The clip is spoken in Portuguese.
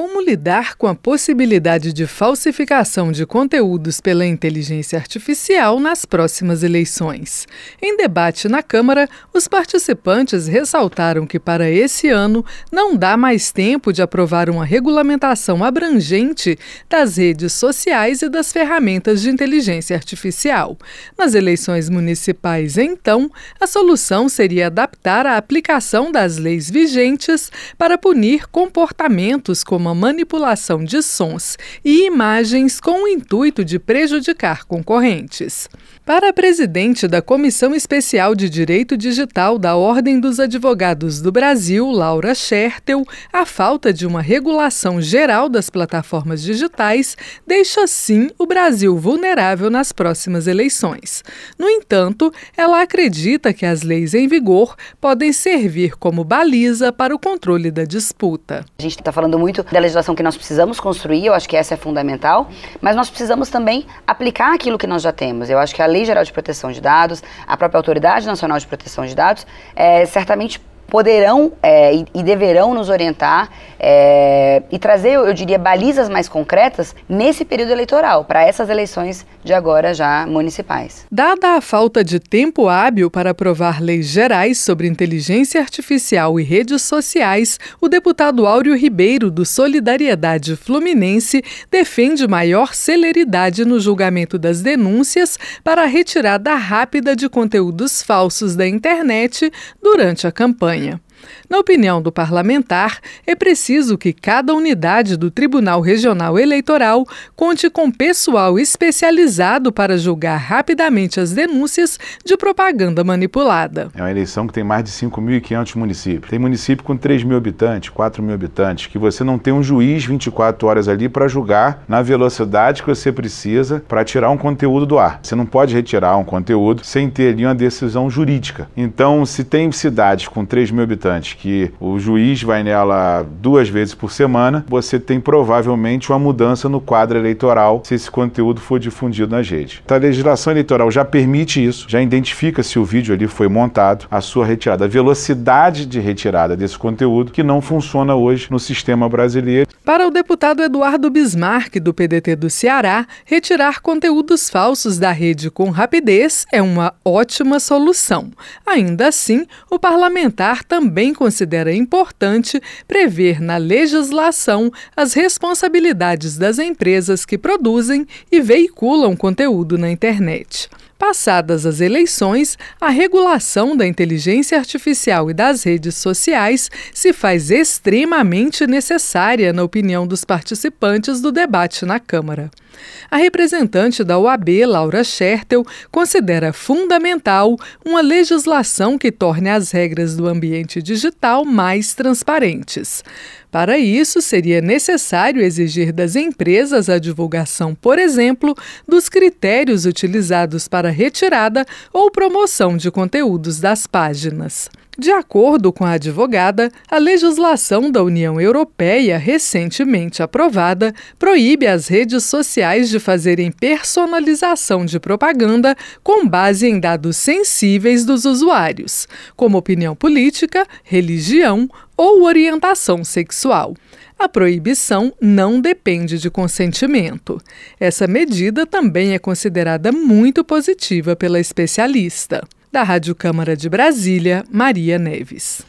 como lidar com a possibilidade de falsificação de conteúdos pela inteligência artificial nas próximas eleições. Em debate na Câmara, os participantes ressaltaram que para esse ano não dá mais tempo de aprovar uma regulamentação abrangente das redes sociais e das ferramentas de inteligência artificial. Nas eleições municipais, então, a solução seria adaptar a aplicação das leis vigentes para punir comportamentos como como a manipulação de sons e imagens com o intuito de prejudicar concorrentes. Para a presidente da Comissão Especial de Direito Digital da Ordem dos Advogados do Brasil, Laura Schertel, a falta de uma regulação geral das plataformas digitais deixa sim o Brasil vulnerável nas próximas eleições. No entanto, ela acredita que as leis em vigor podem servir como baliza para o controle da disputa. A gente está falando muito da legislação que nós precisamos construir, eu acho que essa é fundamental, mas nós precisamos também aplicar aquilo que nós já temos. Eu acho que a Lei Geral de Proteção de Dados, a própria Autoridade Nacional de Proteção de Dados, é, certamente poderão é, e, deverão nos orientar é, e trazer, eu diria, balizas mais concretas nesse período eleitoral, para essas eleições de agora já municipais. Dada a falta de tempo hábil para aprovar leis gerais sobre inteligência artificial e redes sociais, o deputado Áureo Ribeiro, do Solidariedade Fluminense, defende maior celeridade no julgamento das denúncias para a retirada rápida de conteúdos falsos da internet durante a campanha. отношения. Na opinião do parlamentar, é preciso que cada unidade do Tribunal Regional Eleitoral conte com pessoal especializado para julgar rapidamente as denúncias de propaganda manipulada. É uma eleição que tem mais de 5.500 municípios. Tem município com 3 mil habitantes, 4 mil habitantes, que você não tem um juiz 24 horas ali para julgar na velocidade que você precisa para tirar um conteúdo do ar. Você não pode retirar um conteúdo sem ter ali uma decisão jurídica. Então, se tem cidades com 3 mil habitantes, que o juiz vai nela duas vezes por semana, você tem provavelmente uma mudança no quadro eleitoral se esse conteúdo for difundido nas redes. Então, a legislação eleitoral já permite isso, já identifica se o vídeo ali foi montado, a sua retirada, a velocidade de retirada desse conteúdo, que não funciona hoje no sistema brasileiro. Para o deputado Eduardo Bismarck, do PDT do Ceará, retirar conteúdos falsos da rede com rapidez é uma ótima solução. Ainda assim, o parlamentar também também considera importante prever na legislação as responsabilidades das empresas que produzem e veiculam conteúdo na internet. Passadas as eleições, a regulação da inteligência artificial e das redes sociais se faz extremamente necessária, na opinião dos participantes do debate na Câmara. A representante da OAB, Laura Schertel, considera fundamental uma legislação que torne as regras do ambiente digital mais transparentes. Para isso, seria necessário exigir das empresas a divulgação, por exemplo, dos critérios utilizados para retirada ou promoção de conteúdos das páginas. De acordo com a advogada, a legislação da União Europeia, recentemente aprovada, proíbe as redes sociais de fazerem personalização de propaganda com base em dados sensíveis dos usuários, como opinião política, religião ou orientação sexual. A proibição não depende de consentimento. Essa medida também é considerada muito positiva pela especialista. Da Rádio Câmara de Brasília, Maria Neves.